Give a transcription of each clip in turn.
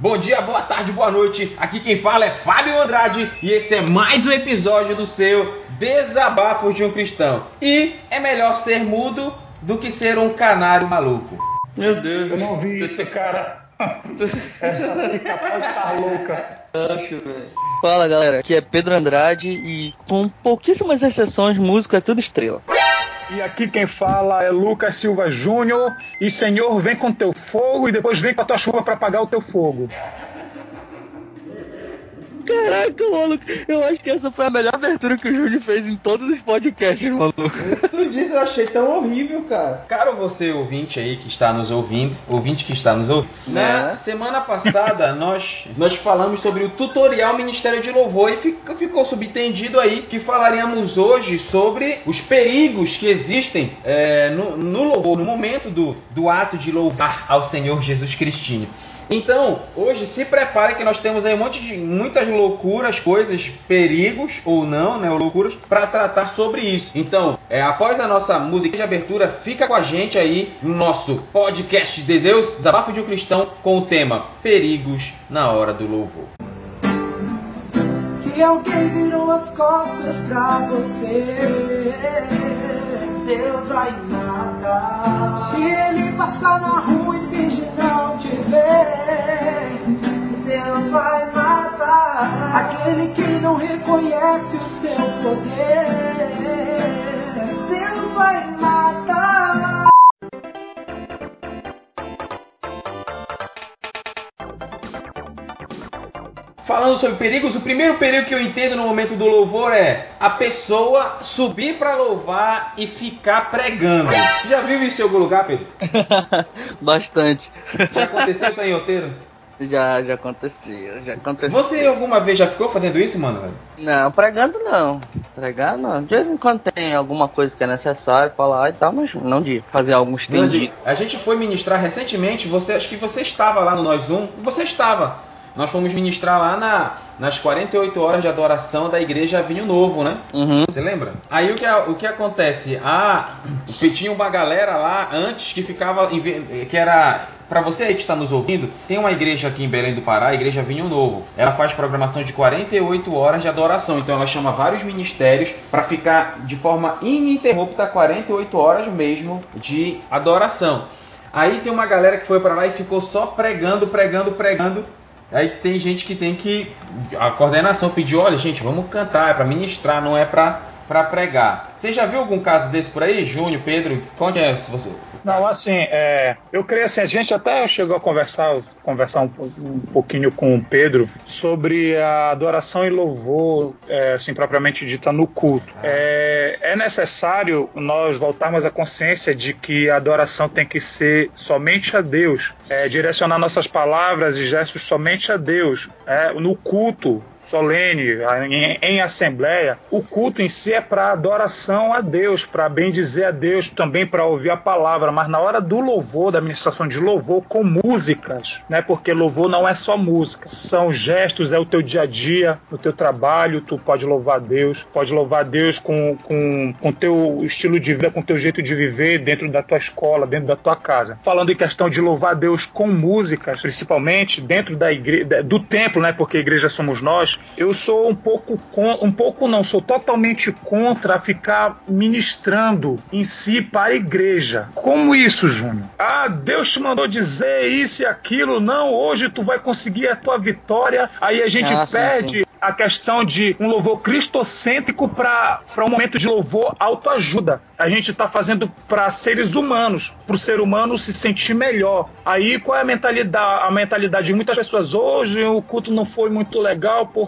Bom dia, boa tarde, boa noite. Aqui quem fala é Fábio Andrade e esse é mais um episódio do seu Desabafos de um Cristão. E é melhor ser mudo do que ser um canário maluco. Meu Deus. Eu não vi isso, cara. Essa fica estar louca. Acho, velho. Fala galera, aqui é Pedro Andrade e com pouquíssimas exceções, música é tudo estrela. E aqui quem fala é Lucas Silva Júnior. E Senhor, vem com teu fogo e depois vem com a tua chuva para apagar o teu fogo. Caraca, maluco, eu acho que essa foi a melhor abertura que o Júnior fez em todos os podcasts, maluco. Isso diz, eu achei tão horrível, cara. Caro você, ouvinte aí que está nos ouvindo, ouvinte que está nos ouvindo. Na Né? semana passada nós, nós falamos sobre o tutorial Ministério de Louvor e fica- ficou subentendido aí que falaríamos hoje sobre os perigos que existem é, no, no louvor, no momento do, do ato de louvar ao Senhor Jesus Cristinho. Então, hoje se prepare que nós temos aí um monte de muitas loucuras, coisas, perigos ou não, né, ou loucuras para tratar sobre isso. Então, é, após a nossa música de abertura, fica com a gente aí no nosso podcast de Deus, Desabafo de um Cristão, com o tema Perigos na hora do louvor. Se alguém virou as costas pra você, Deus vai matar. Se ele passar na rua e fingir não Deus vai matar. Aquele que não reconhece o seu poder, Falando sobre perigos, o primeiro perigo que eu entendo no momento do louvor é a pessoa subir para louvar e ficar pregando. Já viu isso em algum lugar, Pedro? Bastante. Já aconteceu isso aí em roteiro? Já, já aconteceu, já aconteceu. Você alguma vez já ficou fazendo isso, mano? Não, pregando não. Pregar não. De vez em quando tem alguma coisa que é necessário falar e tal, mas não de fazer algo estendido. A gente foi ministrar recentemente, você acho que você estava lá no Nós Um, você estava. Nós fomos ministrar lá na, nas 48 horas de adoração da igreja Vinho Novo, né? Uhum. Você lembra? Aí o que, o que acontece? Ah, tinha uma galera lá antes que ficava. que era. Pra você aí que está nos ouvindo, tem uma igreja aqui em Belém do Pará, a Igreja Vinho Novo. Ela faz programação de 48 horas de adoração. Então ela chama vários ministérios para ficar de forma ininterrupta 48 horas mesmo de adoração. Aí tem uma galera que foi para lá e ficou só pregando, pregando, pregando. Aí tem gente que tem que. A coordenação pediu: olha, gente, vamos cantar, é para ministrar, não é para para pregar. Você já viu algum caso desse por aí, Júnior, Pedro? Conte é, se você. Não, assim, é, eu creio assim, a gente até chegou a conversar, conversar um, um pouquinho com o Pedro sobre a adoração e louvor, é, assim, propriamente dita no culto. É, é necessário nós voltarmos à consciência de que a adoração tem que ser somente a Deus, é, direcionar nossas palavras e gestos somente a Deus. É, no culto, solene, em, em assembleia, o culto em si é para adoração a Deus, para bem dizer a Deus, também para ouvir a palavra, mas na hora do louvor, da administração de louvor com músicas, né? Porque louvor não é só música, são gestos, é o teu dia a dia, no teu trabalho, tu pode louvar a Deus, pode louvar a Deus com com com teu estilo de vida, com teu jeito de viver dentro da tua escola, dentro da tua casa. Falando em questão de louvar a Deus com músicas, principalmente dentro da igreja, do templo, né? Porque igreja somos nós. Eu sou um pouco con- um pouco não, sou totalmente contra ficar ministrando em si para a igreja. Como isso, Júnior? Ah, Deus te mandou dizer isso e aquilo. Não, hoje tu vai conseguir a tua vitória. Aí a gente Ah, sim, perde a questão de um louvor cristocêntrico para um momento de louvor autoajuda. A gente está fazendo para seres humanos, para o ser humano se sentir melhor. Aí qual é a mentalidade, a mentalidade de muitas pessoas? Hoje o culto não foi muito legal porque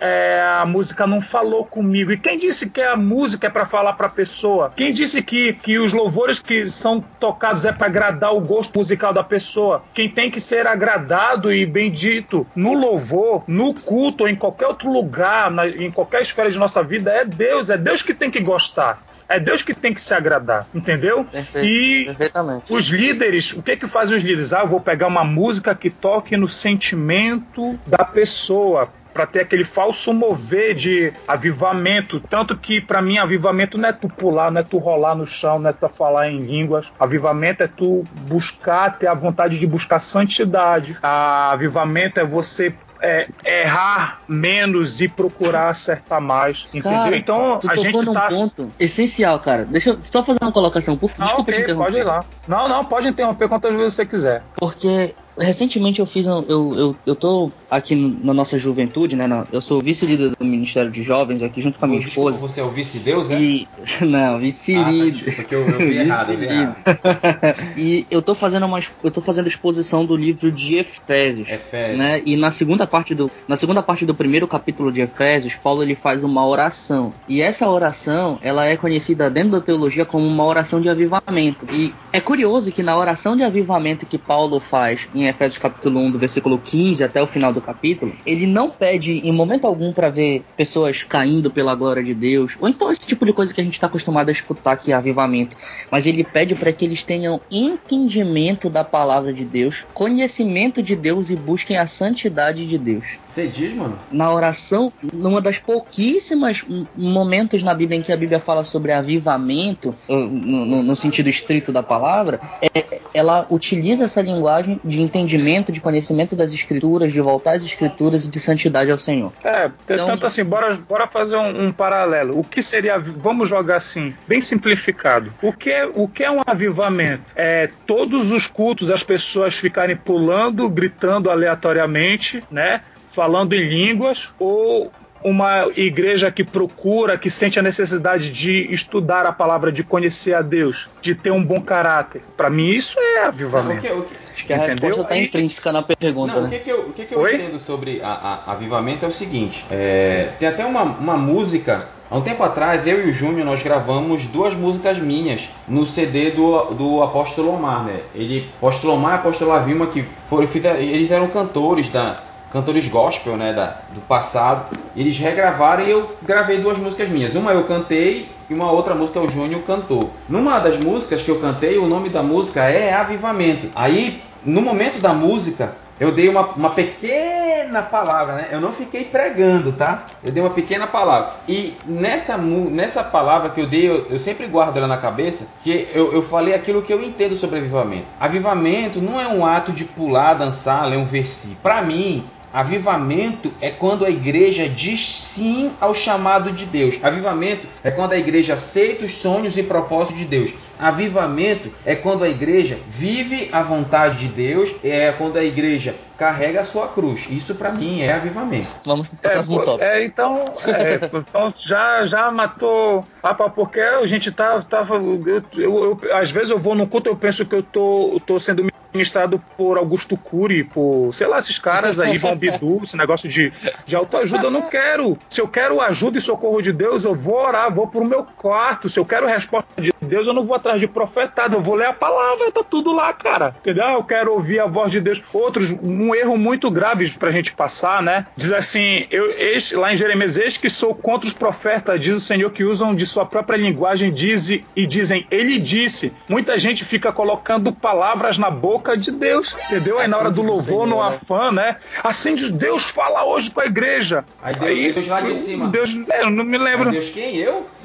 é, a música não falou comigo. E quem disse que a música é para falar para a pessoa? Quem disse que, que os louvores que são tocados é para agradar o gosto musical da pessoa? Quem tem que ser agradado e bendito no louvor, no culto ou em qualquer outro lugar, na- em qualquer esfera de nossa vida é Deus. É Deus que tem que gostar. É Deus que tem que se agradar, entendeu? Perfeito, E perfeitamente. os líderes, o que que fazem os líderes? Ah, eu vou pegar uma música que toque no sentimento da pessoa. Para ter aquele falso mover de avivamento. Tanto que, para mim, avivamento não é tu pular, não é tu rolar no chão, não é tu falar em línguas. Avivamento é tu buscar, ter a vontade de buscar santidade. A avivamento é você é, errar menos e procurar acertar mais. Entendeu? Cara, então a gente num tá. ponto essencial, cara. Deixa eu só fazer uma colocação, por favor. Ah, Desculpa te ok, interromper. pode ir lá. Não, não, pode interromper quantas vezes você quiser. Porque recentemente eu fiz um, eu, eu, eu tô aqui na nossa juventude, né? na- eu sou vice-líder do Ministério de Jovens aqui junto com a minha Desculpa, esposa. você é o vice-deus, é? E. Não, Ah, tá, vice-líder. desculpa, que eu, eu vi errado, eu vi errado. e eu tô fazendo uma eu tô fazendo exposição do livro de Efésios. Efésios. Né? E na segunda parte do na segunda parte do primeiro capítulo de Efésios, Paulo ele faz uma oração. E essa oração, ela é conhecida dentro da teologia como uma oração de avivamento. E é curioso que na oração de avivamento que Paulo faz em Efésios capítulo 1, do versículo 15 até o final do capítulo, ele não pede em momento algum para ver pessoas caindo pela glória de Deus, ou então esse tipo de coisa que a gente está acostumado a escutar que é avivamento, mas ele pede para que eles tenham entendimento da palavra de Deus, conhecimento de Deus e busquem a santidade de Deus. Você diz, mano? Na oração, numa das pouquíssimas momentos na Bíblia em que a Bíblia fala sobre avivamento, no, no- no sentido estrito da palavra, é- ela utiliza essa linguagem de entendimento, de conhecimento das escrituras, de voltar às escrituras e de santidade ao Senhor. É, Então- tanto assim, bora, bora fazer um, um paralelo. O que seria, vamos jogar assim, bem simplificado. O que, é, o que é um avivamento? É todos os cultos, as pessoas ficarem pulando, gritando aleatoriamente, né? Falando em línguas, ou uma igreja que procura, que sente a necessidade de estudar a palavra, de conhecer a Deus, de ter um bom caráter. Para mim, isso é Não, o avivamento. que, o que- Acho que a Entendeu? resposta está intrínseca na pergunta, não, o né? que, que eu, o que, que eu entendo sobre a, a- avivamento é o seguinte: é, tem até uma, uma música. Há um tempo atrás, eu e o Júnior, nós gravamos duas músicas minhas no CD do, do Apóstolo Omar, né? Ele, Apóstolo Omar e Apóstolo Avilma, que foram, eles eram cantores da cantores gospel, né, da, do passado. Eles regravaram e eu gravei duas músicas minhas. Uma eu cantei e uma outra música o Júnior cantou. Numa das músicas que eu cantei, o nome da música é Avivamento. Aí, no momento da música, eu dei uma, uma pequena palavra, né? Eu não fiquei pregando, tá? Eu dei uma pequena palavra. E nessa, nessa palavra que eu dei, eu, eu sempre guardo ela na cabeça, que eu, eu falei aquilo que eu entendo sobre avivamento. Avivamento não é um ato de pular, dançar, ler um versículo. Para mim, Avivamento é quando a igreja diz sim ao chamado de Deus. Avivamento é quando a igreja aceita os sonhos e propósitos de Deus. Avivamento é quando a igreja vive a vontade de Deus, é quando a igreja carrega a sua cruz. Isso para mim é avivamento. Vamos pro É, próximo pô, tópico. é, então, é, então já, já matou a pau, porque a gente tá, tava. Eu, eu- eu- às vezes eu vou no culto eu penso que eu tô, eu tô sendo ministrado por Augusto Cury, por, sei lá, esses caras aí, Bombidu, esse negócio de, de autoajuda, eu não quero. Se eu quero ajuda e socorro de Deus, eu vou orar, vou pro meu quarto. Se eu quero resposta de Deus, eu não vou atrás de profetado, eu vou ler a palavra, tá tudo lá, cara. Entendeu? Eu quero ouvir a voz de Deus. Outros, um erro muito grave pra gente passar, né? Diz assim, eu, eis, lá em Jeremias, eis que sou contra os profetas, diz o Senhor, que usam de sua própria linguagem, diz, e dizem, ele disse. Muita gente fica colocando palavras na boca de Deus, entendeu? Aí na hora do louvor, no né? afã, né? Assim diz Deus fala hoje com a igreja. Aí Deus- Deus lá de cima. Deus, é, eu não me lembro Meu Deus, quem eu?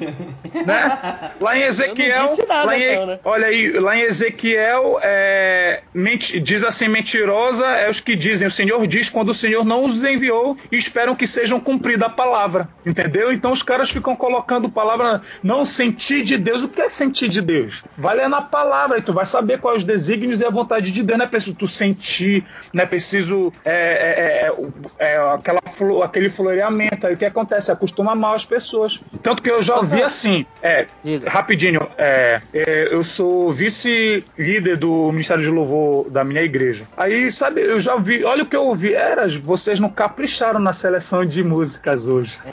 né? Lá em Ezequiel, nada, lá em- então, né? olha aí, lá em Ezequiel é, menti- diz assim, mentirosa é os que dizem, o Senhor diz quando o Senhor não os enviou e esperam que sejam cumprida a palavra, entendeu? Então os caras ficam colocando palavra, não sentir de Deus, o que é sentir de Deus? Vai ler na palavra e tu vai saber quais os desígnios e a vontade de Deus, não é preciso tu sentir, não é preciso é, é, é, é, aquela, flo- aquele floreamento, aí o que acontece? Acostuma mal as pessoas, tanto que eu já ouvi assim, é. Rapidinho, é, é, eu sou vice-líder do Ministério de Louvor da minha igreja. Aí, sabe, eu já vi, olha o que eu ouvi, eras, vocês não capricharam na seleção de músicas hoje. É,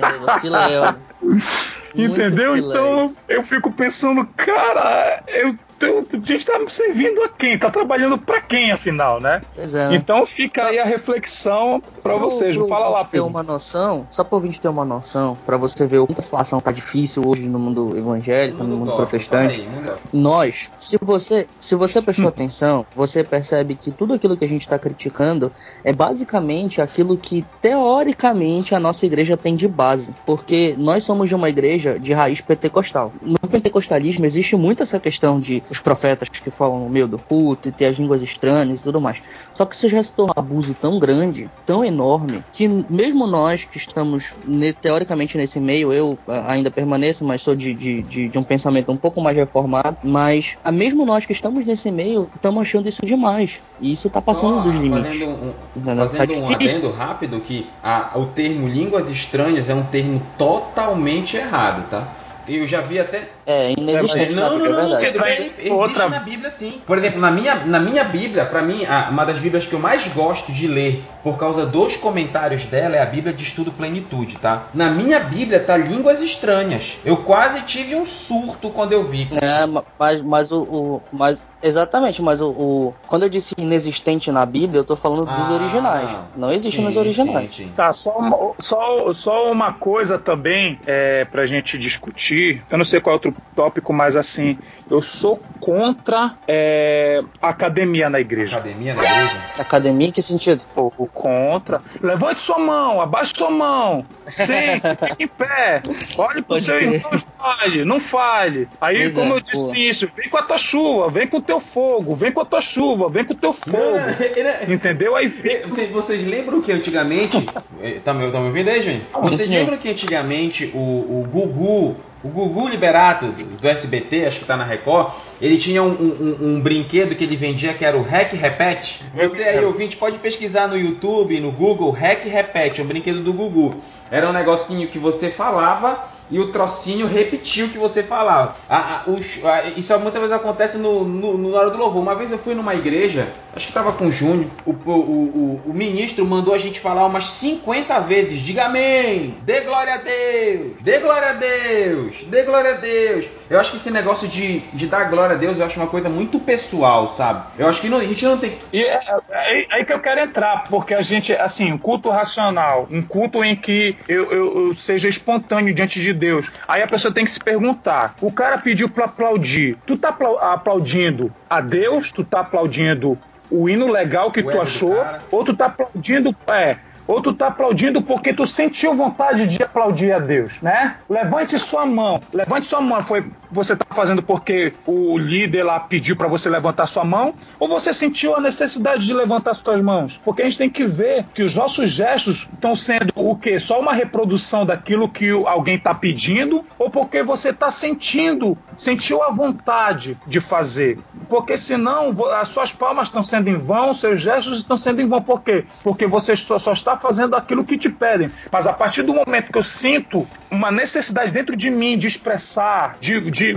Entendeu? Então eu fico pensando, cara, eu a gente está servindo a quem? Está trabalhando para quem, afinal, né? Exato. Então fica aí a reflexão para vocês. Não fala lá, ter uma noção, só para ouvinte ter uma noção, para você ver o quanto a situação tá difícil hoje no mundo evangélico, no mundo protestante. aí, mundo- Nós, se você, se você prestou atenção, você percebe que tudo aquilo que a gente está criticando é basicamente aquilo que teoricamente a nossa igreja tem de base, porque nós somos de uma igreja de raiz pentecostal. Pentecostalismo existe muito essa questão de os profetas que falam no meio do culto e ter as línguas estranhas e tudo mais. Só que isso já se tornou um abuso tão grande, tão enorme, que mesmo nós que estamos teoricamente nesse meio, eu ah, ainda permaneço, mas sou de, de, de, de um pensamento um pouco mais reformado, mas ah, mesmo nós que estamos nesse meio, estamos achando isso demais. E isso tá passando Só dos limites. Fazendo um, fazendo Tá um adendo rápido que a- o termo línguas estranhas é um termo totalmente errado, tá? Eu já vi até. É inexistente na não, não, Bíblia, é não, verdade. Pedro, ele- existe Outra- na Bíblia sim. Por exemplo, na minha, na minha Bíblia, pra mim, uma das Bíblias que eu mais gosto de ler, por causa dos comentários dela, é a Bíblia de Estudo Plenitude, tá? Na minha Bíblia tá línguas estranhas. Eu quase tive um surto quando eu vi. É, ma- mas, mas o, o- mas exatamente, mas o, o- quando eu disse inexistente na Bíblia, eu tô falando dos Ah, originais. Não existe sim, nos originais. sim, sim. Tá, só uma, só, só uma coisa também é, pra gente discutir. Eu não sei qual é outro tópico, mas assim, eu sou contra é, academia na igreja. Academia da igreja? Academia, em que sentido? Ou contra. Levante sua mão, abaixe sua mão. Sente, fique em pé. Olhe pro Pode seu crer. irmão e fale, não fale. Aí, Pois como é, eu disse início, vem com a tua chuva, vem com o teu fogo, vem com a tua chuva, vem com o teu fogo. Entendeu? Aí fica. Vocês, vocês lembram que antigamente. Eh, Tá me, tá me ouvindo aí, gente? Vocês lembram que antigamente o, o Gugu. O Gugu Liberato do, SBT, acho que tá na Record, ele tinha um, um- um- brinquedo que ele vendia que era o Hack Repete. Você aí, ouvinte, pode pesquisar no YouTube, no Google, Hack Repete, um brinquedo do Gugu. Era um negocinho que você falava e o trocinho repetiu o que você falava. A- a- os- a- isso muitas vezes acontece no, no, no- hora do louvor. Uma vez eu fui numa igreja, acho que tava com o Júnior, o, o, o, o ministro mandou a gente falar umas 50 vezes: diga amém, dê glória a Deus, dê glória a Deus, dê glória a Deus. Eu acho que esse negócio de, de dar glória a Deus eu acho uma coisa muito pessoal, sabe? Eu acho que não- a gente não tem. E é, é aí- aí que eu quero entrar, porque a gente, assim, um culto racional, um culto em que eu, eu- eu seja espontâneo diante de Deus. Aí a pessoa tem que se perguntar: o cara pediu pra aplaudir, tu tá aplau- aplaudindo a Deus, tu tá aplaudindo o hino legal que O tu achou, ou tu tá aplaudindo, é. Ou tu tá aplaudindo porque tu sentiu vontade de aplaudir a Deus, né? Levante sua mão. Levante sua mão. Foi você tá fazendo porque o líder lá pediu para você levantar sua mão? Ou você sentiu a necessidade de levantar suas mãos? Porque a gente tem que ver que os nossos gestos estão sendo o quê? Só uma reprodução daquilo que alguém tá pedindo? Ou porque você tá sentindo, sentiu a vontade de fazer? Porque senão as suas palmas estão sendo em vão, seus gestos estão sendo em vão. Por quê? Porque você só, só está fazendo aquilo que te pedem. Mas a partir do momento que eu sinto uma necessidade dentro de mim de expressar, de, de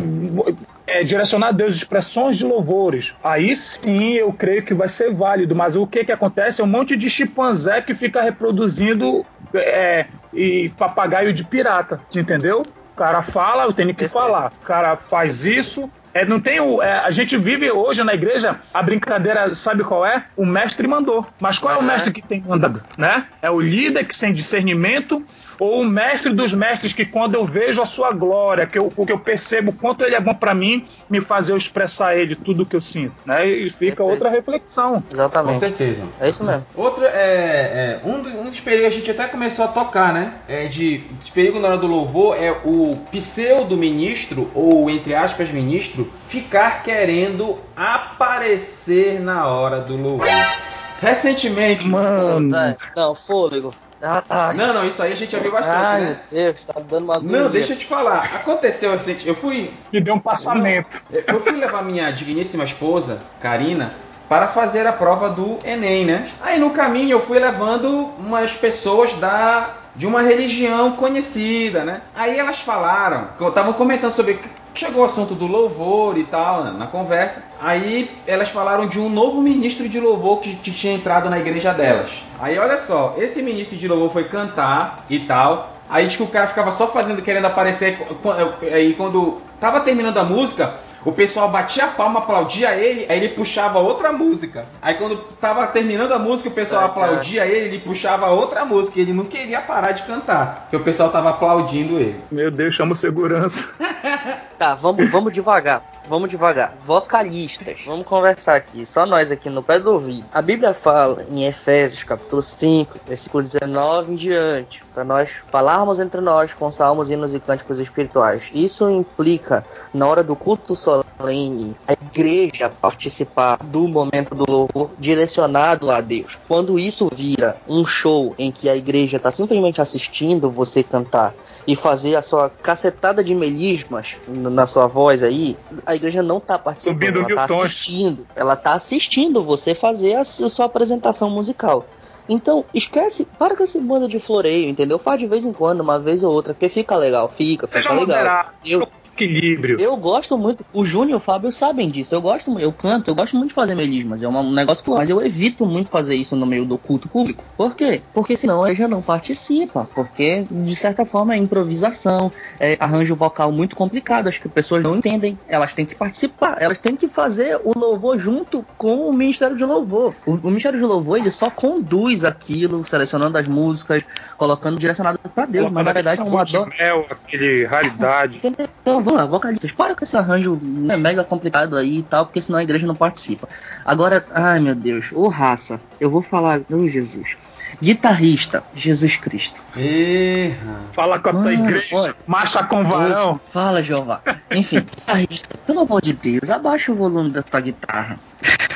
é, direcionar a Deus expressões de louvores, aí sim eu creio que vai ser válido. Mas o que que acontece é um monte de chimpanzé que fica reproduzindo é, e papagaio de pirata, entendeu? O cara fala, eu tenho que falar. O cara faz isso. É, não tem o, é, a gente vive hoje na igreja, a brincadeira, sabe qual é? O mestre mandou. Mas qual é o mestre que tem mandado? Né? É o líder que sem discernimento ou o mestre dos mestres que quando eu vejo a sua glória, que eu, que eu percebo o quanto ele é bom para mim, me faz eu expressar a ele tudo que eu sinto, né? E fica Perfeito. outra reflexão. Com Exatamente. certeza. É isso mesmo. Outro é, é, um, do- um dos perigos a gente até começou a tocar, né? É de dos perigos na hora do louvor é o pseudo ministro ou entre aspas ministro ficar querendo aparecer na hora do louvor. Recentemente, Mano, Não, fôlego. Ah, ah, não, não, isso aí a gente já viu bastante, Ai, né? meu Deus, tá dando uma Não, agonia. deixa eu te falar. Aconteceu recente. Eu fui me deu um passamento. Eu fui levar minha digníssima esposa, Karina, para fazer a prova do Enem, né? Aí no caminho eu fui levando umas pessoas da de uma religião conhecida, né? Aí elas falaram, estavam comentando sobre chegou o assunto do louvor e tal, né, na conversa. Aí elas falaram de um novo ministro de louvor que tinha entrado na igreja delas. Aí olha só, esse ministro de louvor foi cantar e tal. Aí diz que o cara ficava só fazendo, querendo aparecer. Aí quando tava terminando a música, o pessoal batia a palma, aplaudia ele, aí ele puxava outra música. Aí quando tava terminando a música, o pessoal aplaudia ele, ele puxava outra música. Ele não queria parar de cantar, porque o pessoal tava aplaudindo ele. Meu Deus, chama o segurança. Tá, vamos, vamos devagar. Vamos devagar. Vocalistas. Vamos conversar aqui. Só nós aqui no pé do ouvido. A Bíblia fala em Efésios, capítulo 5, versículo 19 em diante, para nós falarmos entre nós com salmos, hinos e cânticos espirituais. Isso implica, na hora do culto solene, a igreja participar do momento do louvor direcionado a Deus. Quando isso vira um show em que a igreja está simplesmente assistindo você cantar e fazer a sua cacetada de melismas na sua voz aí, a igreja não tá participando, Subindo ela tá tons. assistindo. Ela tá assistindo você fazer a, su- sua apresentação musical. Então, esquece, para com esse bando de floreio, entendeu? Faz de vez em quando, uma vez ou outra, porque fica legal, fica, Seja fica legal. moderado, Eu, equilíbrio. eu gosto muito, o Júnior e o Fábio sabem disso. Eu gosto, eu canto, eu gosto muito de fazer melismas. É um negócio que, mas eu evito muito fazer isso no meio do culto público. Por quê? Porque senão a igreja não participa. Porque, de certa forma, é improvisação, é arranjo vocal muito complicado. Acho que as pessoas não entendem. Elas têm que participar, elas têm que fazer o louvor junto com o Ministério de Louvor. O, o Ministério de Louvor, ele só conduz aquilo, selecionando as músicas, colocando direcionado para Deus. Mas na verdade é dó. de mel, aquele raridade. Então, vamos lá, vocalistas, para com esse arranjo né, mega complicado aí e tal, porque senão a igreja não participa. Agora, ai meu Deus, ô raça, eu vou falar, ô Jesus. Guitarrista, Jesus Cristo. Erra. Fala com a tua igreja, olha. marcha com varão. Fala, Jeová. Enfim, guitarrista, pelo amor de Deus, abaixa o volume da sua guitarra.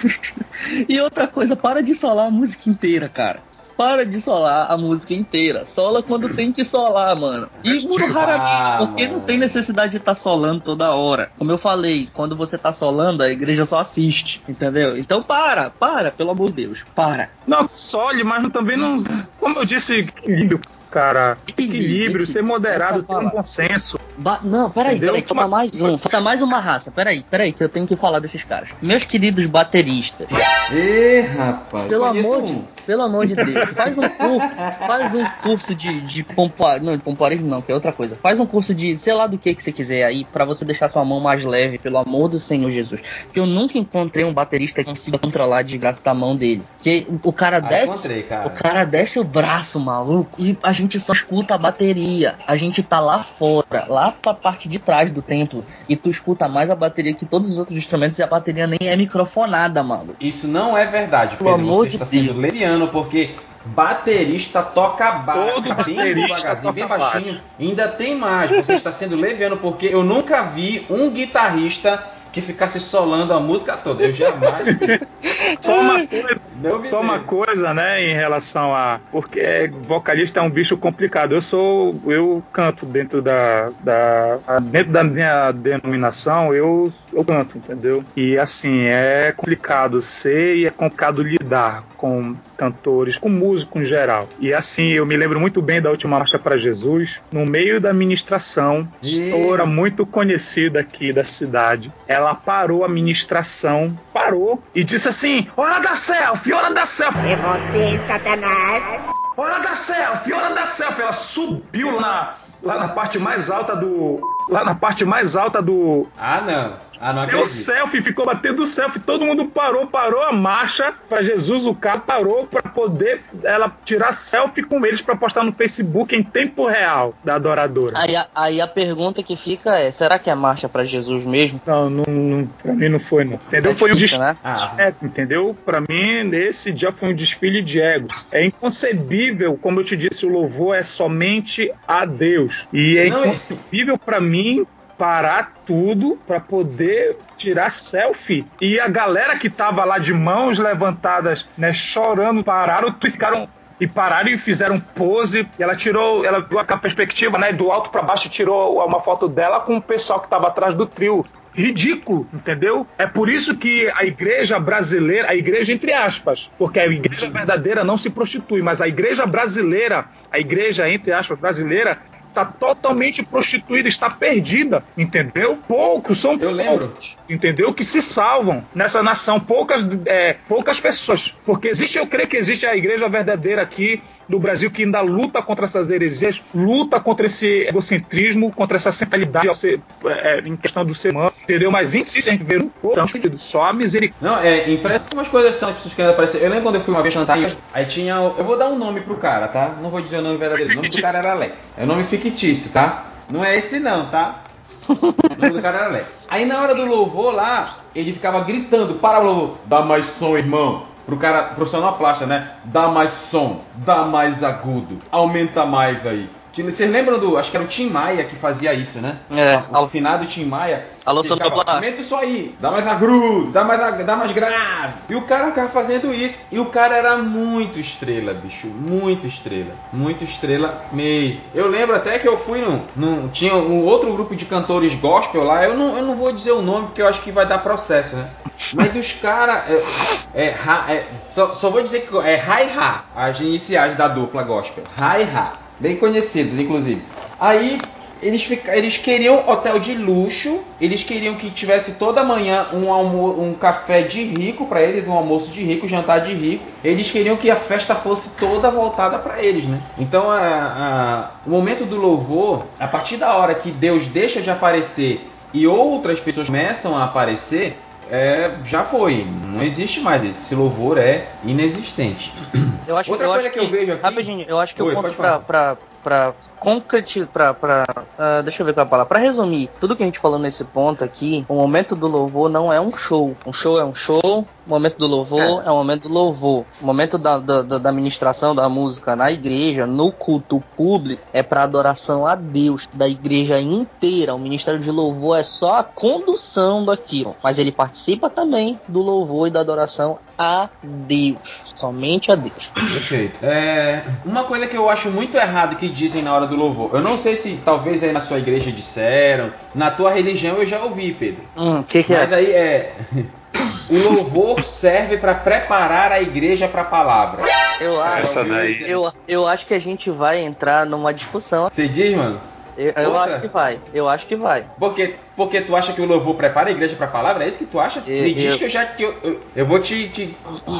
e outra coisa, para de solar a música inteira, cara. Para de solar a música inteira. Sola quando tem que solar, mano. E Ah, raramente, porque não tem necessidade de estar solando toda hora. Como eu falei, quando você tá solando, a igreja só assiste, entendeu? Então para, para, pelo amor de Deus, para. Não, sole, mas também não. Como eu disse, equilíbrio, cara. Equilíbrio, Equilíbrio, ser moderado, ter um palavra. bom senso. Ba- não, peraí, Entendeu? peraí, falta Uma- mais um, falta mais uma raça, peraí, peraí, que eu tenho que falar desses caras. Meus queridos bateristas, Ê, rapaz. pelo amor, de, pelo amor de Deus, faz um curso, faz um curso de, de pompa, não, de pompoarismo não, que é outra coisa. Faz um curso de, sei lá do que que você quiser aí, pra você deixar sua mão mais leve, pelo amor do Senhor Jesus. Porque eu nunca encontrei um baterista que consiga controlar a desgraça da mão dele. Que o cara Ah, desce, cara. o cara desce o braço, maluco, e a gente só escuta a bateria. A gente tá lá fora, lá pra parte de trás do templo, e tu escuta mais a bateria que todos os outros instrumentos e a bateria nem é microfonada, mano. Isso não é verdade, Pelo Pedro. amor Você de está sendo Deus. leviano, porque baterista toca baixo, Todo bem baterista bem baixinho. Ainda tem mais, você está sendo leviano, porque eu nunca vi um guitarrista que ficasse solando a música toda. Eu jamais. Só uma coisa, só uma coisa, né, em relação a. Porque vocalista é um bicho complicado. Eu sou. Eu canto dentro da. da dentro da minha denominação, eu, eu canto, entendeu? E assim, é complicado ser e é complicado lidar com cantores, com músico em geral. E assim, eu me lembro muito bem da última marcha para Jesus, no meio da ministração, Ih. pastora muito conhecida aqui da cidade. Ela parou a ministração, parou e disse assim: Hora da selfie, hora da selfie. É você, Satanás. Hora da selfie, hora da selfie. Ela subiu lá na, lá na parte mais alta do. Lá na parte mais alta do. Ah, não. Ah, não Deu acredito. selfie, ficou batendo selfie. Todo mundo parou, parou a marcha pra Jesus. O carro parou pra poder ela tirar selfie com eles pra postar no Facebook em tempo real da adoradora. Aí, a- aí a pergunta que fica é: será que é marcha pra Jesus mesmo? Não, não, não, pra mim não foi, não. Entendeu? É Foi um difícil, desfile. né? Ah, É, entendeu? Pra mim, nesse dia foi um desfile de ego. É inconcebível, como eu te disse, o louvor é somente a Deus. E é Não, inconcebível pra mim parar tudo pra poder tirar selfie. E a galera que tava lá de mãos levantadas, né, chorando, pararam e ficaram e pararam e fizeram pose. E ela tirou, ela viu a perspectiva, né, do alto pra baixo, tirou uma foto dela com o pessoal que tava atrás do trio. Ridículo, entendeu? É por isso que a igreja brasileira, a igreja entre aspas, porque a igreja verdadeira não se prostitui, mas a igreja brasileira, a igreja entre aspas brasileira, está totalmente prostituída, está perdida, entendeu? Poucos são Eu lembro. poucos, entendeu? Que se salvam nessa nação, poucas, é, poucas pessoas, porque existe, eu creio que existe a igreja verdadeira aqui do Brasil que ainda luta contra essas heresias, luta contra esse egocentrismo, contra essa centralidade ao ser, é, em questão do ser humano, entendeu? Mas em si, se a gente vê um pouco, só a misericórdia. Não, é, impressa umas coisas são pessoas querendo aparecer. Eu lembro quando eu fui uma vez cantar, aí tinha. Eu vou dar um nome pro cara, tá? Não vou dizer o nome verdadeiro. O nome do cara era Alex. É o nome fictício, tá? Não é esse não, tá? O nome do cara era Alex. Aí na hora do louvor lá, ele ficava gritando, para o louvor, dá mais som, irmão. Pro cara, pro sonoplasta, né? Dá mais som, dá mais agudo, aumenta mais aí. Vocês lembram do. Acho que era o Tim Maia que fazia isso, né? É, O finado Tim Maia. Alô, sonoplasta. Aumenta isso aí, dá mais agudo, dá mais, ag- dá mais grave. E o cara ficava fazendo isso. E o cara era muito estrela, bicho. Muito estrela. Muito estrela mesmo. Eu lembro até que eu fui num. num tinha um outro grupo de cantores gospel lá. Eu não, eu não vou dizer o nome porque eu acho que vai dar processo, né? Mas dos caras. É, é, é, só, só vou dizer que é Hi-Ha, as iniciais da dupla gospel. Hi-Ha. Bem conhecidos, inclusive. Aí eles, fica- eles queriam hotel de luxo, eles queriam que tivesse toda manhã um, almo um café de rico para eles, um almoço de rico, jantar de rico. Eles queriam que a festa fosse toda voltada para eles, né? Então a- a- o momento do louvor, a partir da hora que Deus deixa de aparecer e outras pessoas começam a aparecer, é, já foi. Não existe mais. Esse louvor é inexistente. Eu acho, Outra eu coisa acho que eu vejo aqui- Rapidinho, eu acho que Oi, o ponto pra, pra, pra concretizar, pra, pra ah, deixa eu ver qual é a palavra, pra resumir tudo que a gente falou nesse ponto aqui, o momento do louvor não é um show. Um show é um show, o momento do louvor é, o momento do louvor. O momento da, da, da, ministração da música na igreja, no culto público, é pra adoração a Deus, da igreja inteira. O ministério de louvor é só a condução daquilo, mas ele participa também do louvor e da adoração a Deus, somente a Deus. Perfeito. É, uma coisa que eu acho muito errado que dizem na hora do louvor. Eu não sei se talvez aí na sua igreja disseram, na tua religião eu já ouvi, Pedro. Hum, que que é? Mas aí é. O louvor serve para preparar a igreja para a palavra. Eu acho, Essa daí. eu, eu acho que a gente vai entrar numa discussão. Você diz, mano? Eu, eu acho que vai. Eu acho que vai. Porque, porque tu acha que o louvor prepara a igreja para a palavra? É isso que tu acha? Eu- Me diz eu- que eu já que eu, eu, eu vou te, te,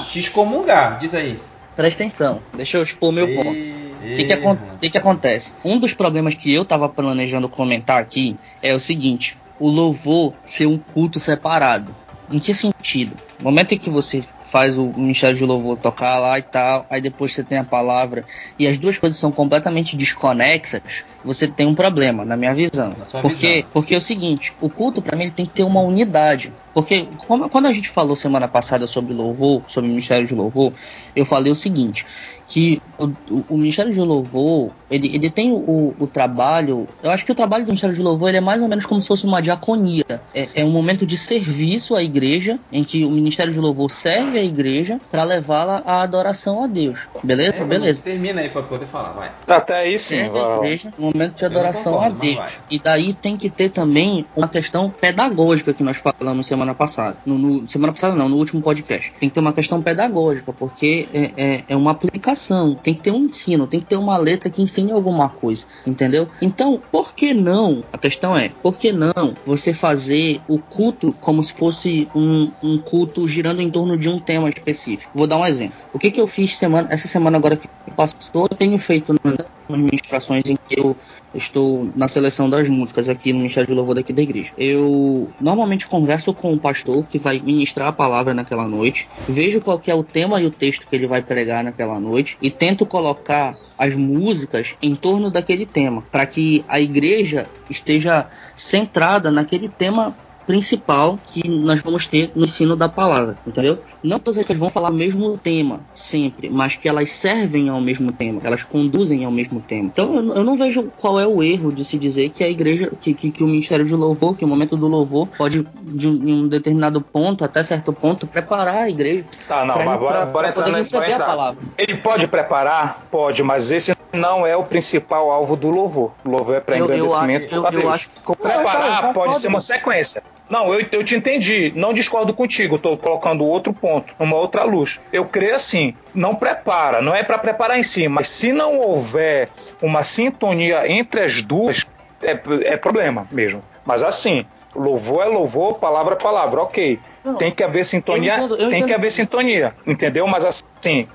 te excomungar. Diz aí. Presta atenção. Deixa eu expor o meu ponto. O que, que, que que acontece? Um dos problemas que eu tava planejando comentar aqui é o seguinte: o louvor ser um culto separado. Em que sentido? No momento em que você faz o ministério de louvor tocar lá e tal, aí depois você tem a palavra, e as duas coisas são completamente desconexas, você tem um problema, na minha visão. Na Porque, visão. porque é o seguinte, o culto para mim ele tem que ter uma unidade. Porque como- quando a gente falou semana passada sobre louvor, sobre o ministério de louvor, eu falei o seguinte, que o, o- o Ministério de Louvor, ele, ele tem o, o trabalho, eu acho que o trabalho do Ministério de Louvor ele é mais ou menos como se fosse uma diaconia. É, é um momento de serviço à igreja, em que o Ministério de Louvor serve a igreja para levá-la à adoração a Deus. Beleza? É, Beleza. Termina aí para poder falar, vai. Até aí sim. Serve a vai. igreja um momento de adoração concordo, a Deus. E daí tem que ter também uma questão pedagógica que nós falamos semana passada. No, no- semana passada não, no último podcast. Tem que ter uma questão pedagógica, porque é, é, é uma aplicação, tem que ter um ensino, tem que ter uma letra que ensine alguma coisa, entendeu? Então, por que não? A questão é, por que não você fazer o culto como se fosse um, um culto girando em torno de um tema específico? Vou dar um exemplo. O que, que eu fiz semana, essa semana agora que passou, eu tenho feito nas ministrações em que eu estou na seleção das músicas aqui no Ministério de Louvor daqui da igreja. Eu normalmente converso com o pastor que vai ministrar a palavra naquela noite, vejo qual que é o tema e o texto que ele vai pregar naquela noite e tento colocar as músicas em torno daquele tema, para que a igreja esteja centrada naquele tema principal que nós vamos ter no ensino da palavra, entendeu? Não todas elas vão falar o mesmo tema sempre, mas que elas servem ao mesmo tema, elas conduzem ao mesmo tema. Então eu, eu não vejo qual é o erro de se dizer que a igreja, que, que, que o ministério de louvor, que o momento do louvor pode de um, em um determinado ponto até certo ponto preparar a igreja Tá, não, pra, mas bora, pra- bora pra entrar, receber Bora a palavra. Ele pode preparar? Pode, mas esse não é o principal alvo do louvor. O louvor é para Eu, eu, engrandecimento eu, da eu Deus. acho que Preparar pode não, ser uma sequência. Não, eu, eu te entendi. Não discordo contigo. Estou colocando outro ponto, uma outra luz. Eu creio assim: não prepara, não é para preparar em si, mas se não houver uma sintonia entre as duas, é, é problema mesmo. Mas assim, louvor é louvor, palavra é palavra, ok. Não, tem que haver sintonia, entendo- tem que entendo. haver sintonia, entendeu? Mas assim,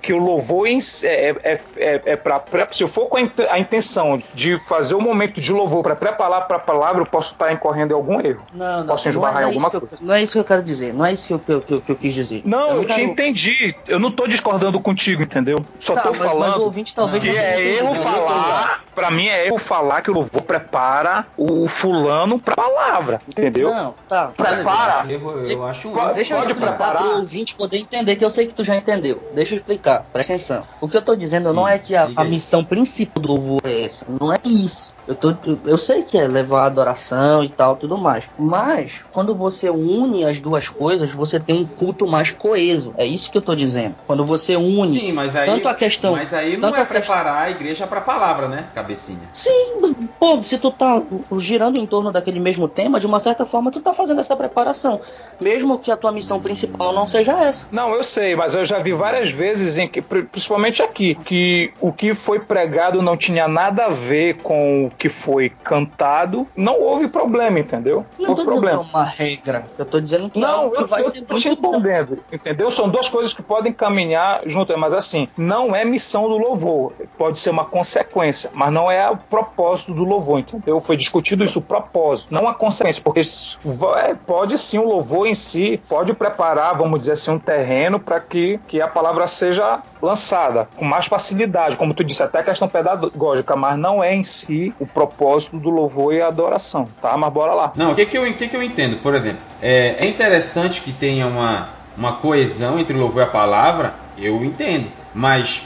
que o louvor em si é, é, é, é pra, pra- Se eu for com a, int- a intenção de fazer o momento de louvor para preparar para a palavra, eu posso estar incorrendo em algum erro. Não, não, Posso não, esbarrar é, em não, é alguma isso que eu, coisa. não é isso que eu quero dizer. Não é isso que eu, que eu, que eu, que eu quis dizer. Não, eu, não te quero- entendi. Eu não tô discordando contigo, entendeu? Só Tá, tô mas- mas falando o ouvinte talvez que não é erro Não, falar. Pra mim é erro falar que o louvor prepara o fulano pra palavra, entendeu? Não, tá. beleza. Prepara. Eu, eu acho um. Deixa eu explicar preparar? pro ouvinte poder entender, que eu sei que tu já entendeu. Deixa eu explicar, presta atenção. O que eu tô dizendo não é que a, a missão principal do louvor é essa. Não é isso. Eu, tô, eu, eu sei que é levar a adoração e tal, tudo mais. Mas, quando você une as duas coisas, você tem um culto mais coeso. É isso que eu tô dizendo. Quando você une Sim, mas aí. tanto a questão. Mas aí não tanto é a preparar a igreja pra palavra, né, cabecinha? Sim, pô, se tu tá girando em torno daquele mesmo tema, de uma certa forma tu tá fazendo essa preparação. Mesmo que a tua missão principal não seja essa. Não, eu sei, mas eu já vi várias vezes, em que, pri- principalmente aqui, que o que foi pregado não tinha nada a ver com o que foi cantado. Não houve problema, entendeu? Não houve tô dizendo que é problema. uma regra. Eu tô dizendo que é Não, algo que eu, vai eu ser tô te entendendo, entendeu? São duas coisas que podem caminhar juntas, mas assim, não é missão do louvor. Pode ser uma consequência, mas não é o propósito do louvor, entendeu? Foi discutido isso, o propósito, não a consequência, porque vai- pode sim o louvor em si, pode preparar, vamos dizer assim, um terreno para que, que a palavra seja lançada com mais facilidade, como tu disse, até questão pedagógica, mas não é em si o propósito do louvor e a adoração, tá? Mas bora lá. Não, o que, que, eu, que, que eu entendo? Por exemplo, é, é interessante que tenha uma, uma coesão entre o louvor e a palavra, eu entendo. Mas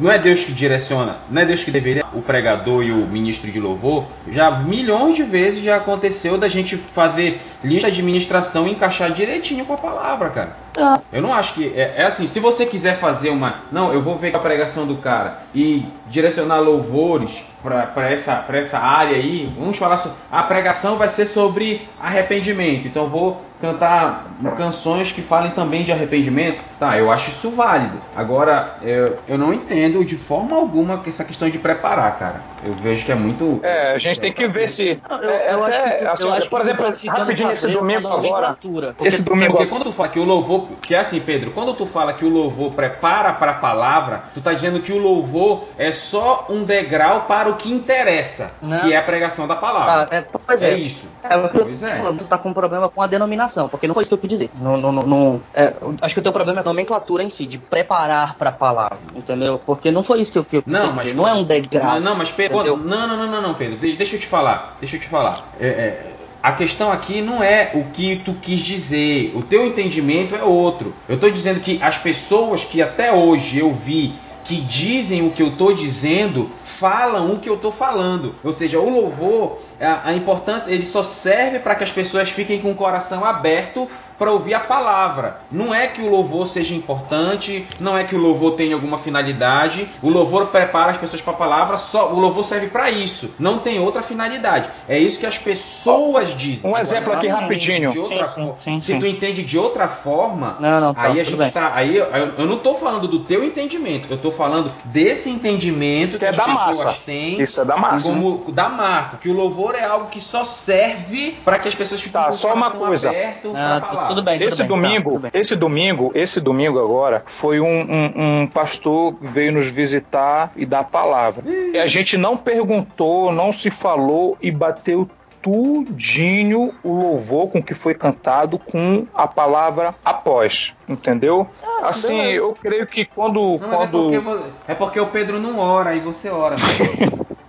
não é Deus que direciona, não é Deus que deveria, o pregador e o ministro de louvor. Já milhões de vezes já aconteceu da gente fazer lista de ministração e encaixar direitinho com a palavra, cara. Ah, Eu não acho que. É, é assim, se você quiser fazer uma. Não, eu vou ver a pregação do cara e direcionar louvores para essa, pra essa área aí. Vamos falar sobre. A pregação vai ser sobre arrependimento. Então vou cantar canções que falem também de arrependimento. Tá, eu acho isso válido. Agora, eu, eu não entendo de forma alguma que essa questão de preparar, cara. Eu vejo que é muito. É, a gente tem que ver se. eu, é, eu acho até, que, assim, eu acho por que exemplo, tá rapidinho esse domingo agora. Porque Esse domingo Porque quando tu fala que o louvor, que é assim, Pedro, quando tu fala que o louvor prepara para a palavra, tu tá dizendo que o louvor é só um degrau para o que interessa, Não. que é a pregação da palavra. Ah, é, pois é é. isso. É, Pois é. tu tá com um problema com a denominação, porque não foi isso que eu quis dizer. Não, não, não, é, acho que o teu problema é a nomenclatura em si, de preparar pra palavra, entendeu? Porque não foi isso que eu, que eu Não, quis mas dizer, não é um degrau. Não, não, mas Pedro, não, não, não, não, não, Pedro. De- deixa eu te falar. Deixa eu te falar. É, é, a questão aqui não é o que tu quis dizer. O teu entendimento é outro. Eu tô dizendo que as pessoas que até hoje eu vi que dizem o que eu tô dizendo falam o que eu tô falando. Ou seja, o louvor, a, a importância, ele só serve para que as pessoas fiquem com o coração aberto para ouvir a palavra. Não é que o louvor seja importante, não é que o louvor tenha alguma finalidade. O louvor prepara as pessoas para a palavra, só o louvor serve para isso. Não tem outra finalidade. É isso que as pessoas dizem. Um Agora, exemplo aqui rapidinho. outra Sim, sim, sim, se tu entende de outra forma, Não, não, tá, aí a gente bem. tá. Aí eu, eu não tô falando do teu entendimento, eu tô falando desse entendimento que, Que é as da pessoas massa. têm. Isso é da massa. Como da massa, que o louvor é algo que só serve para que as pessoas fiquem Tá, com o só uma coisa. aberto Ah. Tudo bem, tudo Esse bem, tá, domingo, tudo bem. esse domingo, esse domingo agora, foi um, um- um pastor que veio nos visitar e dar a palavra. E a gente não perguntou, não se falou e bateu tudinho o louvor com que foi cantado com a palavra após, entendeu? assim, beleza. eu creio que quando, Não, é, quando porque, vo- é porque o Pedro não ora, aí você ora.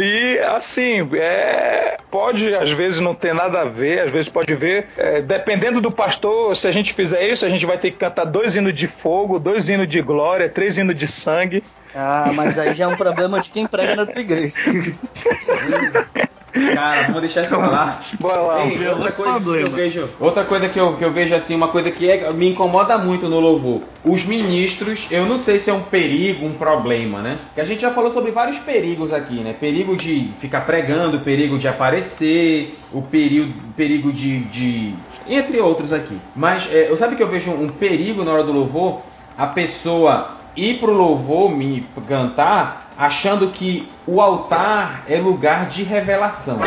E assim, é, pode às vezes não ter nada a ver, às vezes pode ver. é, dependendo do pastor, se a gente fizer isso, a gente vai ter que cantar dois hinos de fogo, dois hinos de glória, três hinos de sangue. Ah, mas aí já é um problema de quem prega na tua igreja. Cara, vamos deixar isso pra lá. Bora lá. Ei, outra, coisa que problema. eu vejo, outra coisa que eu, que eu vejo assim, uma coisa que é- me incomoda muito no louvor. Os ministros, eu não sei se é um perigo, um problema, né? Que a gente já falou sobre vários perigos aqui, né? Perigo de ficar pregando, perigo de aparecer, o perigo, perigo de, de. Entre outros aqui. Mas é, eu sabe que eu vejo um perigo na hora do louvor? A pessoa ir pro louvor me cantar achando que o altar é lugar de revelação.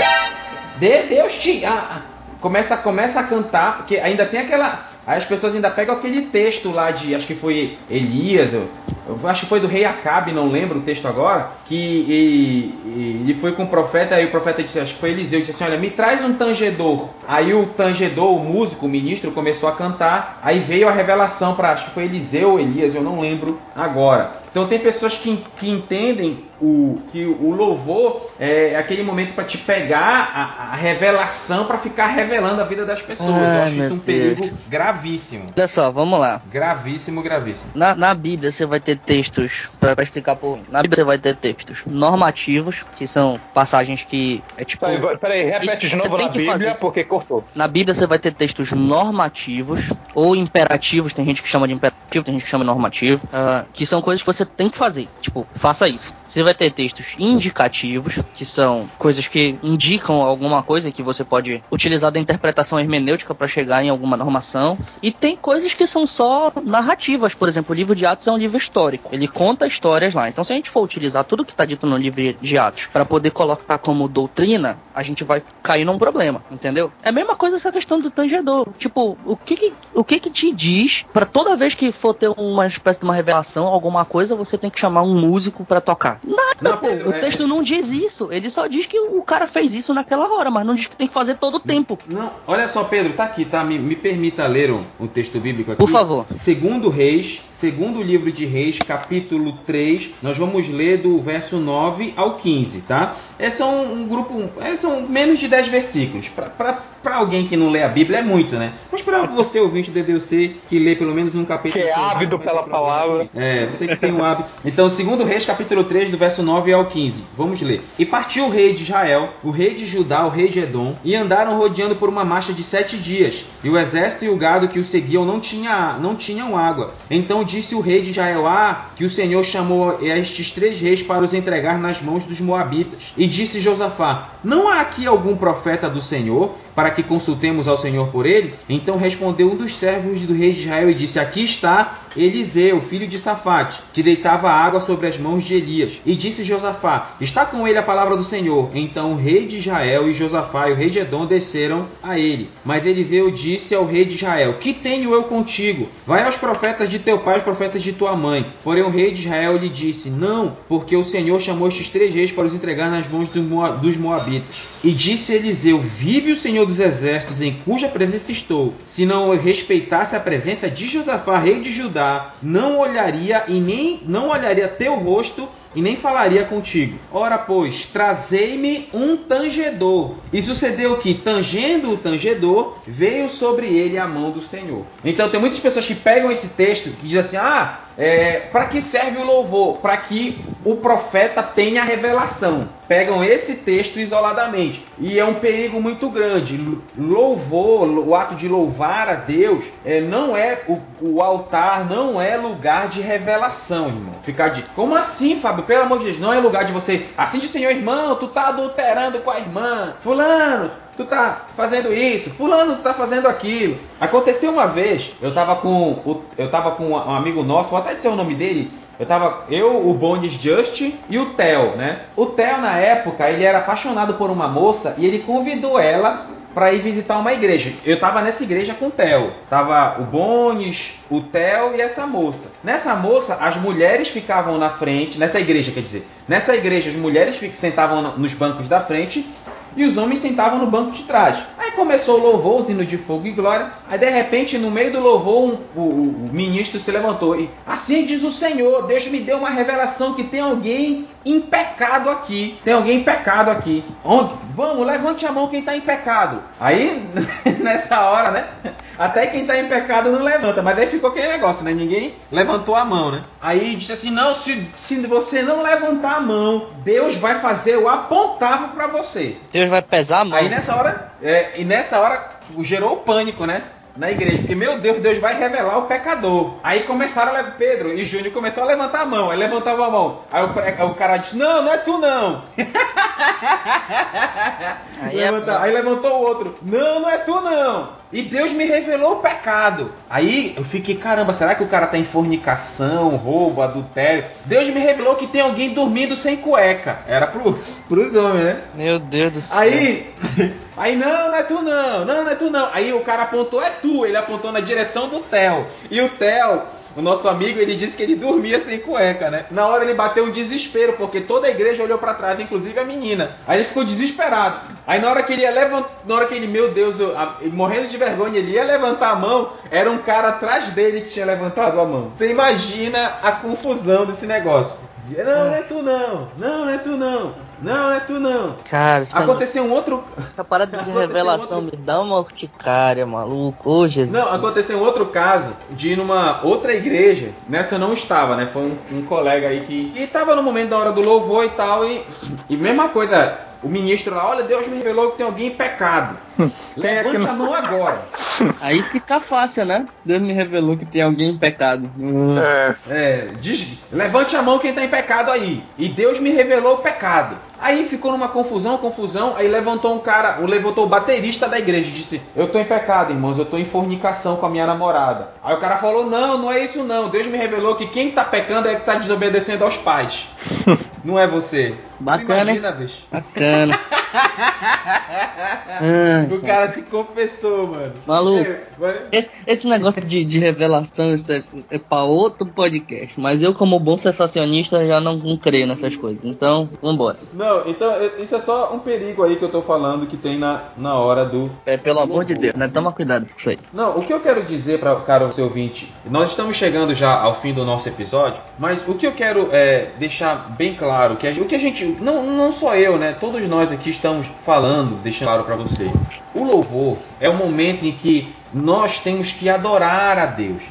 De Deus te. ah, começa, começa a cantar, porque ainda tem aquela. Aí as pessoas ainda pegam aquele texto lá de. Acho que foi Elias, eu, eu acho que foi do rei Acabe, não lembro o texto agora. Que e- e ele foi com o profeta, aí o profeta disse, acho que foi Eliseu, disse assim: Olha, me traz um tangedor. Aí o tangedor, o músico, o ministro, começou a cantar. Aí veio a revelação para, acho que foi Eliseu ou Elias, eu não lembro agora. Então tem pessoas que, que entendem o, que o louvor é aquele momento para te pegar a, a revelação para ficar revelando a vida das pessoas. Eu Ai, acho meu isso um Deus. perigo gravíssimo. Olha só, vamos lá. Gravíssimo, gravíssimo. Na, na Bíblia você vai ter textos, pra, pra explicar por Na Bíblia você vai ter textos normativos, que são passagens que é tipo. Peraí, peraí, repete Isso, de novo na que fazer Bíblia, porque cortou. Na Bíblia você vai ter textos normativos ou imperativos, tem gente que chama de imperativo, tem gente que chama de normativo, ah, que são coisas que você tem que fazer. Tipo, faça isso. Você vai ter textos indicativos, que são coisas que indicam alguma coisa que você pode utilizar da interpretação hermenêutica para chegar em alguma normação. E tem coisas que são só narrativas. Por exemplo, o livro de Atos é um livro histórico. Ele conta histórias lá. Então, se a gente for utilizar tudo que está dito no livro de Atos para poder colocar como doutrina, a gente vai cair num problema, entendeu? É a mesma coisa essa questão do tangedor. Tipo, o que que, o que, que te diz para toda vez que for ter uma espécie de uma revelação, alguma coisa, você tem que chamar um músico para tocar? Nada, Não, pô. Pedro, o é- texto não diz isso. Ele só diz que o cara fez isso naquela hora, mas não diz que tem que fazer todo o tempo. Não, olha só, Pedro, tá aqui, tá? Me, me permita ler um, um texto bíblico aqui. Por favor. Segundo Reis, segundo livro de Reis, capítulo 3, nós vamos ler do verso 9 ao 15, tá? É só um, um grupo, é, são menos de 10 versículos. Pra alguém que não lê a Bíblia é muito, né? Mas pra você, ouvinte do DDC, que lê pelo menos um capítulo... Que é ávido pela palavra. É, você que tem um hábito. Então, segundo Reis, capítulo 3, do verso 9 ao 15. Vamos ler. E partiu o rei de Israel, o rei de Judá, o rei de Edom, e andaram rodeando por uma marcha de sete dias. E o exército e o gado que o seguiam não, tinha, não tinham água. Então disse o rei de Israel, ah, que o Senhor chamou estes três reis para os entregar nas mãos dos moabitas. E disse Josafá, não há aqui algum profeta do Senhor, para que consultemos ao Senhor por ele? Então respondeu um dos servos do rei de Israel e disse: Aqui está Eliseu, filho de Safate, que deitava água sobre as mãos de Elias. E disse Josafá: Está com ele a palavra do Senhor. Então o rei de Israel e Josafá e o rei de Edom desceram a ele. Mas Eliseu disse ao rei de Israel: Que tenho eu contigo? Vai aos profetas de teu pai, aos profetas de tua mãe. Porém o rei de Israel lhe disse: Não, porque o Senhor chamou estes três reis para os entregar nas mãos dos moabitas. E disse Eliseu: Vive o Senhor dos exércitos em cuja presença estou. Se não respeitasse a presença de Josafá, rei de Judá, não olharia e nem não olharia teu rosto e nem falaria contigo. Ora, pois, trazei-me um tangedor. E sucedeu que, tangendo o tangedor, veio sobre ele a mão do Senhor. Então, tem muitas pessoas que pegam esse texto e dizem assim: ah, é, para que serve o louvor? Para que o profeta tenha a revelação. Pegam esse texto isoladamente. E é um perigo muito grande. Louvor, o ato de louvar a Deus, é, não é o, o altar, não é lugar de revelação, irmão. Ficar de. Como assim, Fábio? Pelo amor de Deus, não é lugar de você. Assim de Senhor, irmão, tu tá adulterando com a irmã. Fulano, tu tá fazendo isso, fulano tá fazendo aquilo. Aconteceu uma vez, eu tava com o, eu tava com um amigo nosso, vou até dizer o nome dele. Eu tava eu, o Bondes Just e o Theo, né? O Theo na época, ele era apaixonado por uma moça e ele convidou ela para ir visitar uma igreja. Eu tava nessa igreja com o Theo. Tava o Bones, o Theo e essa moça. Nessa moça, as mulheres ficavam na frente, nessa igreja, quer dizer. Nessa igreja, as mulheres sentavam no- nos bancos da frente e os homens sentavam no banco de trás. Aí começou o louvor, o hino de fogo e glória. Aí de repente, no meio do louvor, um- o, o- o ministro se levantou e assim diz o Senhor: Deus me deu uma revelação que tem alguém em pecado aqui. Tem alguém em pecado aqui. Onde? Vamos, levante a mão quem está em pecado. Aí, nessa hora, né? Até quem tá em pecado não levanta, mas aí ficou aquele negócio, né? Ninguém levantou a mão, né? Aí disse assim: não, se, se você não levantar a mão, Deus vai fazer o apontável pra você. Deus vai pesar a mão. Aí nessa hora, é, e nessa hora gerou o pânico, né? Na igreja, porque meu Deus, Deus vai revelar o pecador. Aí começaram a levar, Pedro e Júnior começaram a levantar a mão, aí levantava a mão. Aí o, o cara disse: Não, não é tu não. Aí é aí levantou o outro: Não, não é tu não. E Deus me revelou o pecado. Aí eu fiquei: Caramba, será que o cara tá em fornicação, roubo, adultério? Deus me revelou que tem alguém dormindo sem cueca. Era pro, pros homens, né? Meu Deus do céu. Aí, aí não, não é tu não, não, não é tu não. Aí o cara apontou, é tu, ele apontou na direção do Theo. E o Theo, o nosso amigo, ele disse que ele dormia sem cueca, né? Na hora ele bateu um desespero, porque toda a igreja olhou pra trás, inclusive a menina. Aí ele ficou desesperado. Aí na hora que ele ia levantar, na hora que ele, meu Deus, eu- a- morrendo de vergonha, ele ia levantar a mão, era um cara atrás dele que tinha levantado a mão. Você imagina a confusão desse negócio. Não, não é tu não, não, não é tu não, não, não é tu não. Cara, Aconteceu um outro. essa parada de aconteceu revelação outro- me dá uma urticária, maluco. Ô, Jesus. Não, aconteceu um outro caso de ir numa outra igreja. Nessa eu não estava, né? Foi um, um colega aí que. E tava no momento da hora do louvor e tal. E, e mesma coisa, o ministro lá, olha, Deus me revelou que tem alguém em pecado. Levante aqui a mão agora. Aí fica fácil, né? Deus me revelou que tem alguém em pecado. Hum. É, É, diz- levante a mão quem tá em pecado aí. E Deus me revelou o pecado. Aí ficou numa confusão, confusão. Aí levantou um cara, o levantou o baterista da igreja e disse: Eu tô em pecado, irmãos, eu tô em fornicação com a minha namorada. Aí o cara falou: Não, não é isso não. Deus me revelou que quem tá pecando é que tá desobedecendo aos pais. não é você. Bacana, hein? Imagina, bicho. Bacana. Ai, O cara se confessou, mano. Maluco. É, Esse, esse negócio de, de revelação isso é, é pra outro podcast. Mas eu, como bom sensacionista, já não, não creio nessas coisas. Então, vambora. Não, então isso é só um perigo aí que eu tô falando que tem na, na hora do É, pelo amor de Deus, né? Toma cuidado com isso aí. Não, o que eu quero dizer para caro seu ouvinte, nós estamos chegando já ao fim do nosso episódio, mas o que eu quero é deixar bem claro que a, o que a gente, não, não só eu, né, todos nós aqui estamos falando, deixando claro para você. O louvor é o momento em que nós temos que adorar a Deus.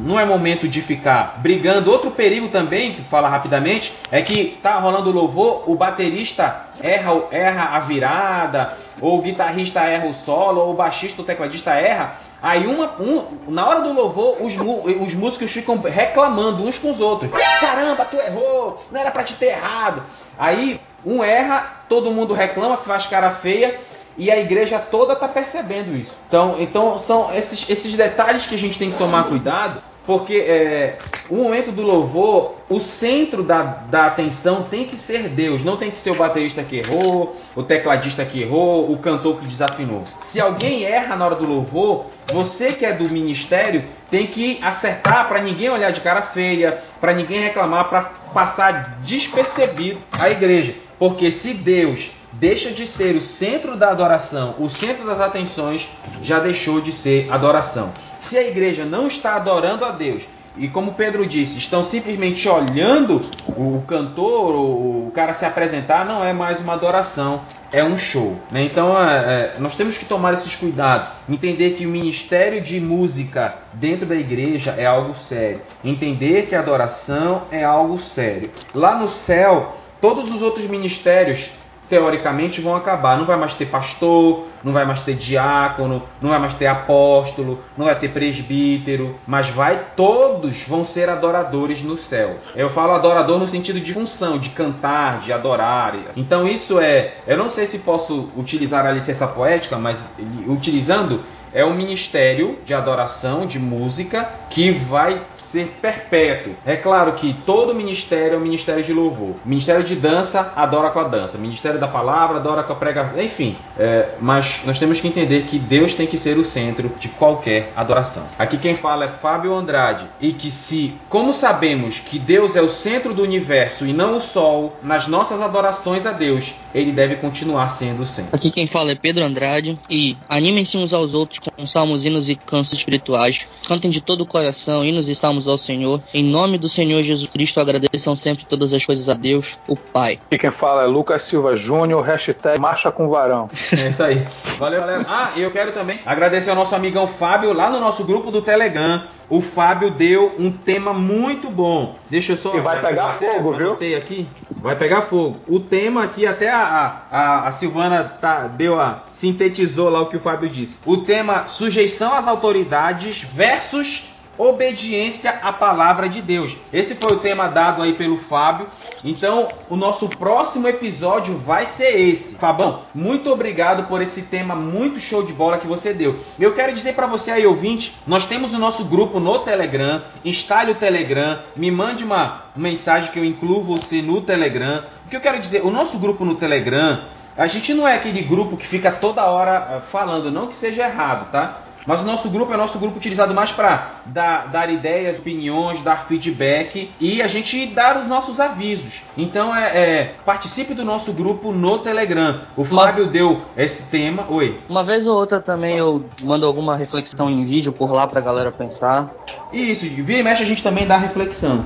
Não é momento de ficar brigando. Outro perigo também, que fala rapidamente, é que tá rolando louvor, o baterista erra, erra a virada, ou o guitarrista erra o solo, ou o baixista, o tecladista erra. Aí uma, um, na hora do louvor, os, os músicos ficam reclamando uns com os outros. Caramba, tu errou, não era pra te ter errado. Aí um erra, todo mundo reclama, faz cara feia e a igreja toda está percebendo isso. Então, então são esses, esses detalhes que a gente tem que tomar cuidado, porque é, o momento do louvor, o centro da, da atenção tem que ser Deus, não tem que ser o baterista que errou, o tecladista que errou, o cantor que desafinou. Se alguém erra na hora do louvor, você que é do ministério tem que acertar para ninguém olhar de cara feia, para ninguém reclamar, para passar despercebido a igreja. Porque se Deus deixa de ser o centro da adoração, o centro das atenções, já deixou de ser adoração. Se a igreja não está adorando a Deus, e como Pedro disse, estão simplesmente olhando o cantor o cara se apresentar, não é mais uma adoração, é um show. né? Então é, é, nós temos que tomar esses cuidados, entender que o ministério de música dentro da igreja é algo sério, entender que a adoração é algo sério. Lá no céu, todos os outros ministérios teoricamente vão acabar. Não vai mais ter pastor, não vai mais ter diácono, não vai mais ter apóstolo, não vai ter presbítero, mas vai todos vão ser adoradores no céu. Eu falo adorador no sentido de função, de cantar, de adorar. Então isso é, eu não sei se posso utilizar a licença poética, mas utilizando é um ministério de adoração, de música, que vai ser perpétuo. É claro que todo ministério é um ministério de louvor. Ministério de dança, adora com a dança. Ministério da palavra, adora com a pregação. Enfim, é, mas nós temos que entender que Deus tem que ser o centro de qualquer adoração. Aqui quem fala é Fábio Andrade. E que se, como sabemos que Deus é o centro do universo e não o sol, nas nossas adorações a Deus, ele deve continuar sendo o centro. Aqui quem fala é Pedro Andrade e animem-se uns aos outros com salmos, hinos e cantos espirituais. Cantem de todo o coração hinos e salmos ao Senhor. Em nome do Senhor Jesus Cristo, agradeçam sempre todas as coisas a Deus, o Pai. Aqui quem fala é Lucas Silva Júnior, hashtag marcha com varão. É isso aí. Valeu, galera. Ah, e eu quero também agradecer ao nosso amigão Fábio lá no nosso grupo do Telegram. O Fábio deu um tema muito bom. Deixa eu só. E vai pegar até fogo, viu? aqui. Vai pegar fogo. O tema aqui, até a, a, a Silvana tá, deu a. sintetizou lá o que o Fábio disse. O tema sujeição às autoridades versus obediência à palavra de Deus. Esse foi o tema dado aí pelo Fábio. Então, o nosso próximo episódio vai ser esse. Fabão, muito obrigado por esse tema muito show de bola que você deu. Eu quero dizer para você aí, ouvinte, nós temos o nosso grupo no Telegram. Instale o Telegram, me mande uma mensagem que eu incluo você no Telegram. O que eu quero dizer, o nosso grupo no Telegram, a gente não é aquele grupo que fica toda hora eh, falando, não que seja errado, tá? Mas o nosso grupo é o nosso grupo utilizado mais para dar, dar ideias, opiniões, dar feedback e a gente dar os nossos avisos. Então é, é participe do nosso grupo no Telegram. O Fábio deu esse tema. Oi. Uma vez ou outra também eu mando alguma reflexão em vídeo por lá pra galera pensar. Isso, vira e mexe a gente também dá reflexão.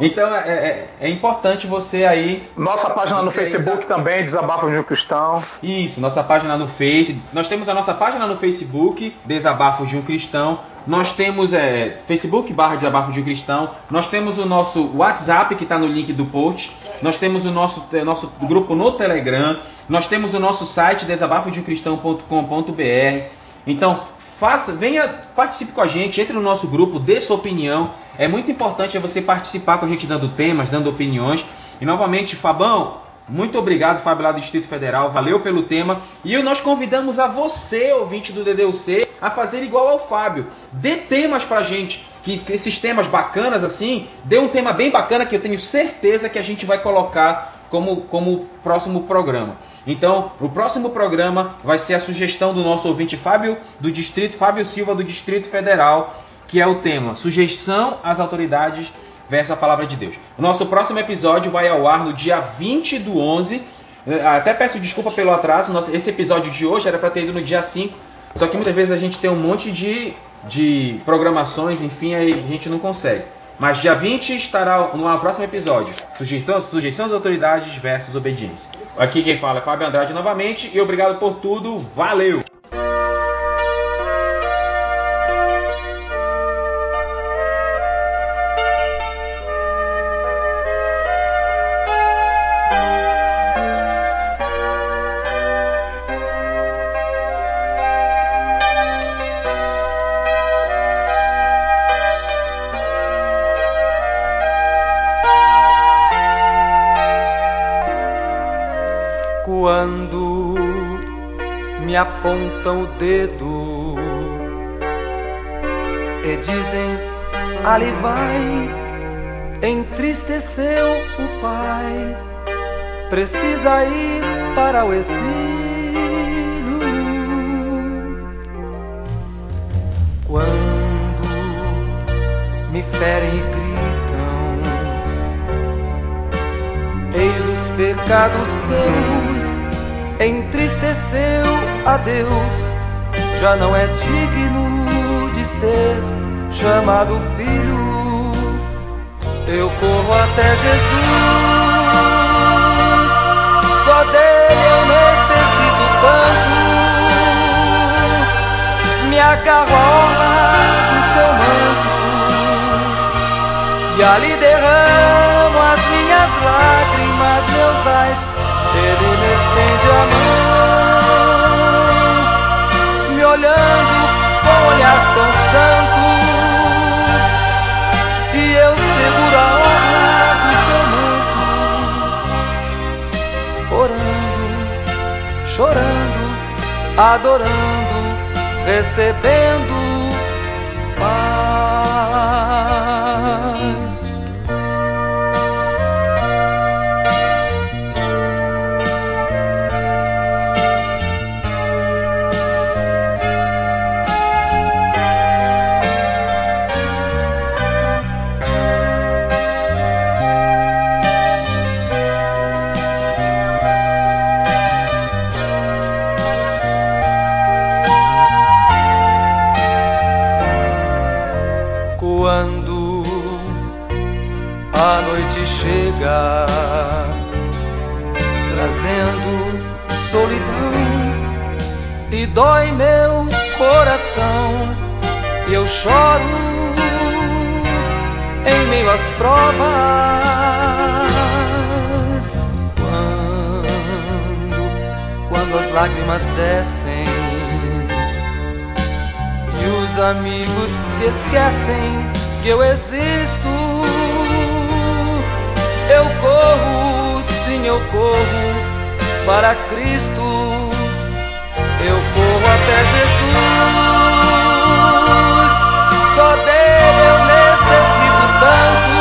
Então é, é, é importante você aí. Nossa página no ainda- Facebook também, Desabafo de um Cristão. Isso, nossa página no Face. Nós temos a nossa página no Facebook, Desabafos de um Cristão. Nós temos é, Facebook barra Desabafos de um Cristão. Nós temos o nosso WhatsApp que está no link do post. Nós temos o nosso, nosso grupo no Telegram. Nós temos o nosso site desabafosdeumcristão.com.br. Então, faça, venha, participe com a gente, entre no nosso grupo, dê sua opinião. É muito importante você participar com a gente dando temas, dando opiniões. E novamente, Fabão, muito obrigado, Fábio, lá do Distrito Federal. Valeu pelo tema. E nós convidamos a você, ouvinte do DDUC, a fazer igual ao Fábio. Dê temas pra gente. Que, que esses temas bacanas assim, dê um tema bem bacana que eu tenho certeza que a gente vai colocar como, como próximo programa. Então, o próximo programa vai ser a sugestão do nosso ouvinte Fábio do Distrito, Fábio Silva do Distrito Federal, que é o tema Sugestão às autoridades versus a palavra de Deus. O nosso próximo episódio vai ao ar no dia 20 do 11. Eh, Até peço desculpa pelo atraso, esse episódio de hoje era para ter ido no dia 5, só que muitas vezes a gente tem um monte de, de programações, enfim, aí a gente não consegue. Mas dia 20 estará no próximo episódio. Sugestão, sugestão às autoridades versus obediência. Aqui quem fala é Fábio Andrade novamente e obrigado por tudo. Valeu! Apontam o dedo e dizem ali vai. Entristeceu o pai. Precisa ir para o exílio. Quando me ferem e gritam Eis os pecados teus, entristeceu a Deus, já não é digno de ser chamado filho. Eu corro até Jesus, só dele eu necessito tanto. Me agarro à orla do seu manto e ali adorando, recebendo dói meu coração. E eu choro em meio às provas. Quando quando as lágrimas descem e os amigos se esquecem que eu existo eu corro sim eu corro para Cristo. Eu corro até Jesus. Só dele eu necessito tanto.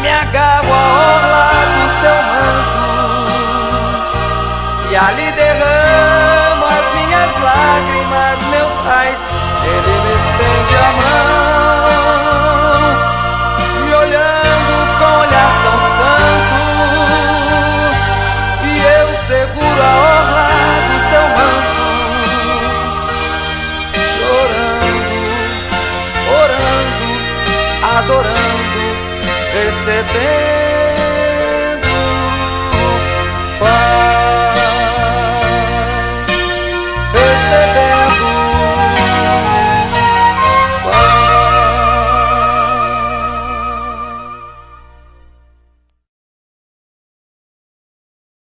Me agarro a orla do seu manto e ali derramo as minhas lágrimas, meus pais. Ele me estende a mão,